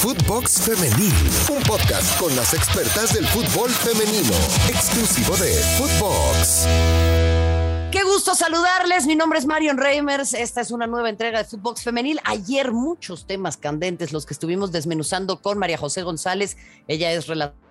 Footbox Femenil, un podcast con las expertas del fútbol femenino, exclusivo de Footbox. Qué gusto saludarles. Mi nombre es Marion Reimers. Esta es una nueva entrega de Footbox Femenil. Ayer muchos temas candentes los que estuvimos desmenuzando con María José González. Ella es relatora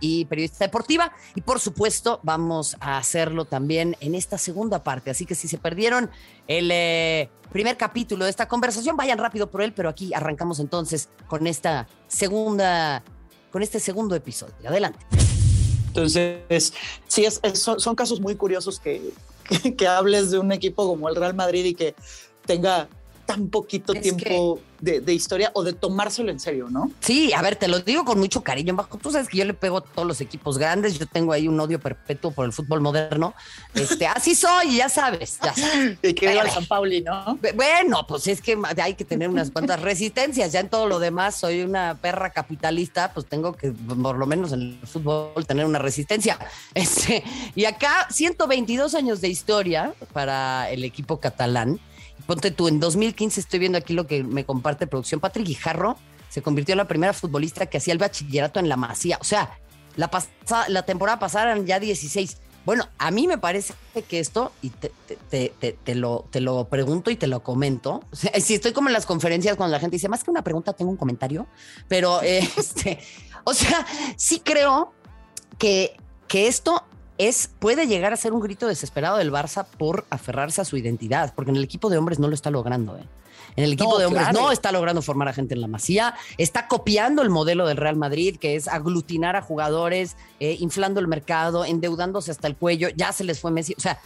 y periodista deportiva. Y por supuesto, vamos a hacerlo también en esta segunda parte. Así que si se perdieron el eh, primer capítulo de esta conversación, vayan rápido por él. Pero aquí arrancamos entonces con esta segunda, con este segundo episodio. Adelante. Entonces, sí, es, son, casos muy curiosos que, que, hables de un equipo como el Real Madrid y que tenga tan poquito es tiempo que... de, de, historia o de tomárselo en serio, ¿no? Sí, a ver, te lo digo con mucho cariño, Bajo. Tú sabes que yo le pego a todos los equipos grandes, yo tengo ahí un odio perpetuo por el fútbol moderno. Este, así soy, ya sabes. Ya sabes. y que viva el San Pauli, ¿no? Bueno, pues es que hay que tener unas cuantas resistencias. Ya en todo lo demás soy una perra capitalista, pues tengo que, por lo menos en el fútbol, tener una resistencia. Este, y acá, 122 años de historia para el equipo catalán ponte tú, en 2015 estoy viendo aquí lo que me comparte producción. Patrick Guijarro se convirtió en la primera futbolista que hacía el bachillerato en la Masía. O sea, la, pasa, la temporada pasada eran ya 16. Bueno, a mí me parece que esto, y te, te, te, te, lo, te lo pregunto y te lo comento, si estoy como en las conferencias cuando la gente dice, más que una pregunta, tengo un comentario, pero este, o sea, sí creo que, que esto es, puede llegar a ser un grito desesperado del Barça por aferrarse a su identidad, porque en el equipo de hombres no lo está logrando. ¿eh? En el equipo no, de hombres claro. no está logrando formar a gente en la masía, está copiando el modelo del Real Madrid, que es aglutinar a jugadores, eh, inflando el mercado, endeudándose hasta el cuello, ya se les fue Messi, o sea,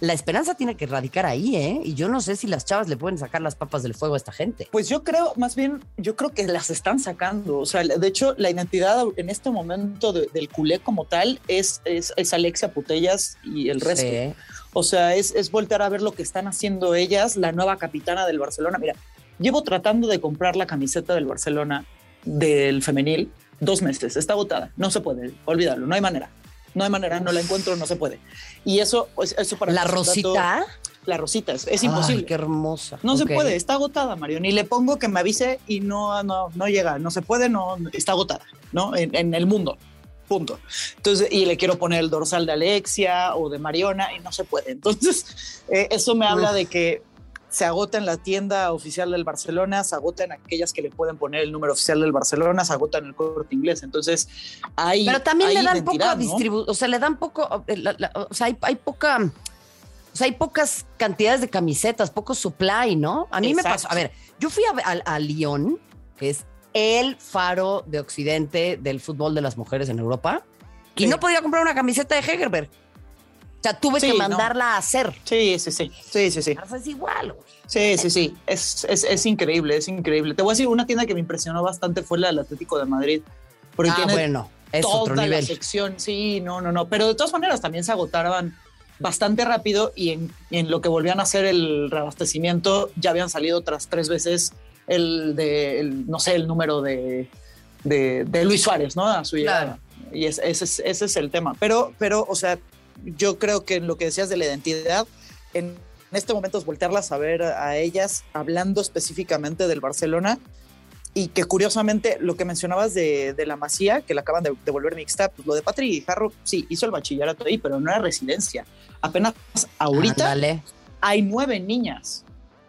la esperanza tiene que radicar ahí, ¿eh? Y yo no sé si las chavas le pueden sacar las papas del fuego a esta gente. Pues yo creo, más bien, yo creo que las están sacando. O sea, de hecho, la identidad en este momento de, del culé como tal es, es, es, Alexia Putellas y el resto. Sí. O sea, es, es voltear a ver lo que están haciendo ellas, la nueva capitana del Barcelona. Mira, llevo tratando de comprar la camiseta del Barcelona del femenil dos meses. Está agotada. No se puede. Olvídalo. No hay manera no hay manera, no la encuentro, no se puede. Y eso, pues, eso para la rosita. Dato, la rosita es, es imposible. Ay, qué hermosa. No okay. se puede, está agotada, Mario. Ni le pongo que me avise y no, no, no llega, no se puede, no está agotada, ¿no? En, en el mundo. Punto. Entonces, y le quiero poner el dorsal de Alexia o de Mariona y no se puede. Entonces, eh, eso me habla Uf. de que se agota en la tienda oficial del Barcelona, se agota en aquellas que le pueden poner el número oficial del Barcelona, se agota en el corte inglés. Entonces, hay. Pero también hay le dan poco ¿no? distribución, o sea, le dan poco, la, la, o sea, hay, hay, poca. O sea, hay pocas cantidades de camisetas, poco supply, ¿no? A mí Exacto. me pasó. A ver, yo fui a, a, a Lyon, que es el faro de Occidente del fútbol de las mujeres en Europa, sí. y no podía comprar una camiseta de Hegerberg. Sea, tuve sí, que mandarla no. a hacer. Sí, sí, sí. Sí, sí, sí. Es igual. Güey. Sí, sí, sí. Es, es, es, increíble, es increíble. Te voy a decir, una tienda que me impresionó bastante fue la del Atlético de Madrid. Porque ah, tiene bueno, es toda otro nivel. la sección. Sí, no, no, no. Pero de todas maneras también se agotaban bastante rápido y en, en lo que volvían a hacer el reabastecimiento ya habían salido otras tres veces el de, el, no sé, el número de, de, de Luis Suárez, ¿no? A su llegada. Claro. Y es, ese, es, ese es el tema. Pero, pero, o sea, yo creo que en lo que decías de la identidad, en, este momento es voltearlas a ver a ellas hablando específicamente del Barcelona y que curiosamente lo que mencionabas de, de la Masía, que la acaban de devolver mixta, pues lo de Patri y Jarro, sí, hizo el bachillerato ahí, pero no era residencia. Apenas ahorita ah, hay nueve niñas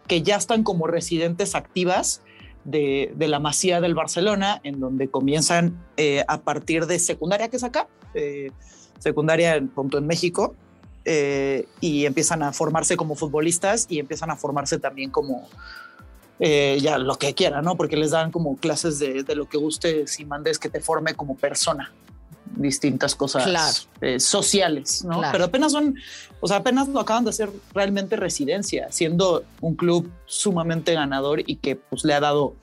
que ya están como residentes activas de, la Masía del Barcelona, en donde comienzan eh, a partir de secundaria, que es acá, eh, secundaria en, punto en México, eh, y empiezan a formarse como futbolistas y empiezan a formarse también como ya lo que quieran, ¿no? Porque les dan como clases de, de, lo que guste si mandes que te forme como persona distintas cosas claro. eh, sociales, ¿no? Claro. Pero apenas son, o sea, apenas lo acaban de hacer realmente residencia, siendo un club sumamente ganador y que pues le ha dado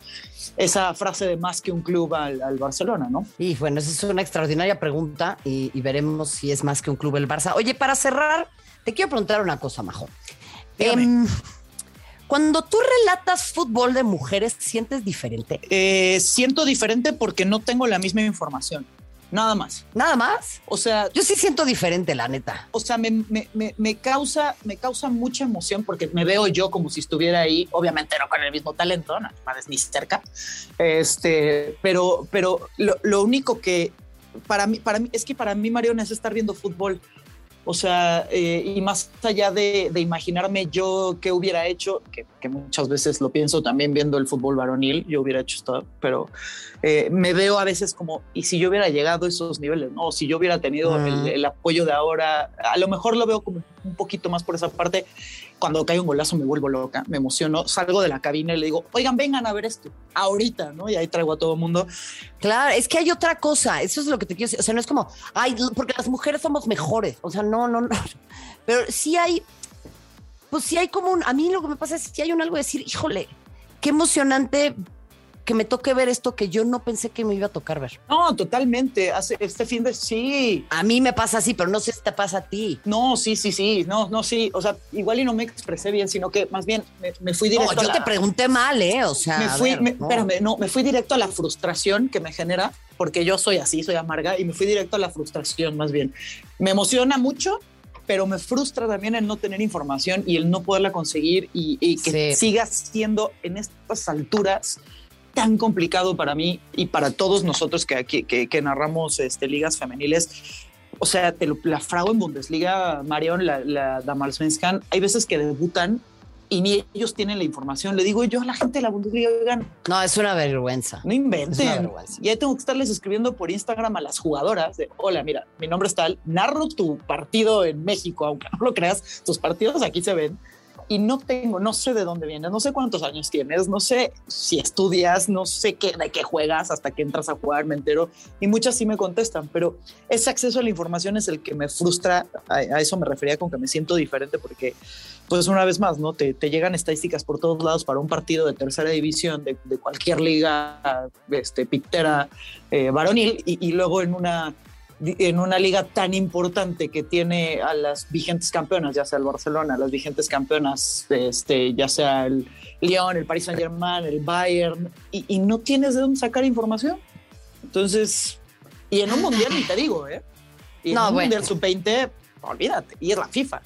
esa frase de más que un club al, al Barcelona, ¿no? Y bueno, esa es una extraordinaria pregunta y, y, veremos si es más que un club el Barça. Oye, para cerrar, te quiero preguntar una cosa, Majo. Eh, cuando tú relatas fútbol de mujeres, ¿sientes diferente? Eh, siento diferente porque no tengo la misma información. Nada más. ¿Nada más? O sea, yo sí siento diferente, la neta. O sea, me, me, me, causa, me causa mucha emoción porque me veo yo como si estuviera ahí, obviamente no con el mismo talento, no, ni cerca. Este, pero, pero lo, lo único que para mí, para mí, es que para mí, Mariona, es estar viendo fútbol. O sea, eh, y más allá de, imaginarme yo qué hubiera hecho, que, muchas veces lo pienso también viendo el fútbol varonil, yo hubiera hecho esto, pero eh, me veo a veces como, y si yo hubiera llegado a esos niveles, no, si yo hubiera tenido el, apoyo de ahora, a lo mejor lo veo como un poquito más por esa parte. Cuando cae un golazo me vuelvo loca, me emociono, salgo de la cabina y le digo, oigan, vengan a ver esto, ahorita, ¿no? Y ahí traigo a todo el mundo. Claro, es que hay otra cosa, eso es lo que te quiero decir, o sea, no es como, ay, porque las mujeres somos mejores, o sea, no, no, no, pero sí hay, pues sí hay como un, a mí lo que me pasa es que hay un algo de decir, híjole, qué emocionante que me toque ver esto que yo no pensé que me iba a tocar ver. No, totalmente. Hace este fin de sí. A mí me pasa así, pero no sé si te pasa a ti. No, sí, sí, sí. No, no, sí. O sea, igual y no me expresé bien, sino que más bien me, fui directo. No, yo te pregunté mal, ¿eh? O sea, me fui, espérame, no, me fui directo a la frustración que me genera, porque yo soy así, soy amarga, y me fui directo a la frustración, más bien. Me emociona mucho, pero me frustra también el no tener información y el no poderla conseguir y, que siga siendo en estas alturas tan complicado para mí y para todos nosotros que, que, que narramos este, ligas femeniles. O sea, te la Frau en Bundesliga, Marion, la, la Damalsvenskan, hay veces que debutan y ni ellos tienen la información. Le digo yo a la gente de la Bundesliga, oigan. No, es una vergüenza. No inventen. Y ahí tengo que estarles escribiendo por Instagram a las jugadoras de, hola, mira, mi nombre es tal, narro tu partido en México, aunque no lo creas, tus partidos aquí se ven y no tengo, no sé de dónde vienes, no sé cuántos años tienes, no sé si estudias, no sé qué, de qué juegas hasta que entras a jugar, me entero. Y muchas sí me contestan, pero ese acceso a la información es el que me frustra. A, eso me refería con que me siento diferente porque, pues una vez más, ¿no? Te, llegan estadísticas por todos lados para un partido de tercera división de, cualquier liga, este, pictera, eh, varonil, y luego en una en una liga tan importante que tiene a las vigentes campeonas, ya sea el Barcelona, las vigentes campeonas, este, ya sea el Lyon, el Paris Saint Germain, el Bayern, y, no tienes de dónde sacar información. Entonces, y en un mundial ni te digo, ¿eh? Y en un mundial sub-20, olvídate, y es la FIFA.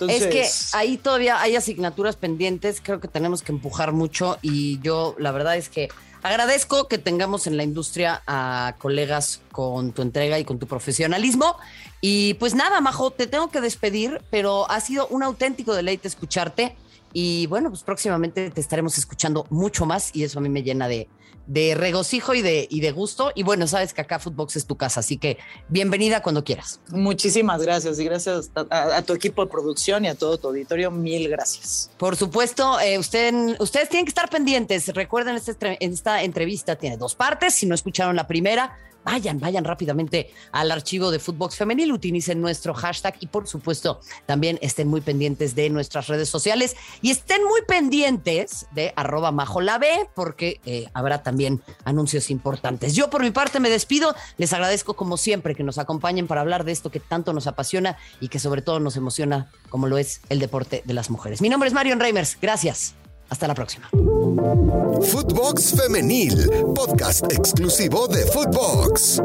Es que ahí todavía hay asignaturas pendientes, creo que tenemos que empujar mucho y yo la verdad es que Agradezco que tengamos en la industria a colegas con tu entrega y con tu profesionalismo. Y pues nada, Majo, te tengo que despedir, pero ha sido un auténtico deleite escucharte. Y bueno, pues próximamente te estaremos escuchando mucho más y eso a mí me llena de, de regocijo y de, y de gusto. Y bueno, sabes que acá Footbox es tu casa, así que bienvenida cuando quieras. Muchísimas gracias y gracias a, tu equipo de producción y a todo tu auditorio. Mil gracias. Por supuesto, eh, usted, ustedes tienen que estar pendientes. Recuerden, esta, esta entrevista tiene dos partes. Si no escucharon la primera, vayan, vayan rápidamente al archivo de Footbox Femenil, utilicen nuestro hashtag y por supuesto también estén muy pendientes de nuestras redes sociales y estén muy pendientes de arroba majolab porque eh, habrá también anuncios importantes. Yo por mi parte me despido, les agradezco como siempre que nos acompañen para hablar de esto que tanto nos apasiona y que sobre todo nos emociona como lo es el deporte de las mujeres. Mi nombre es Marion Reimers, gracias. Hasta la próxima. Footbox Femenil, podcast exclusivo de Footbox.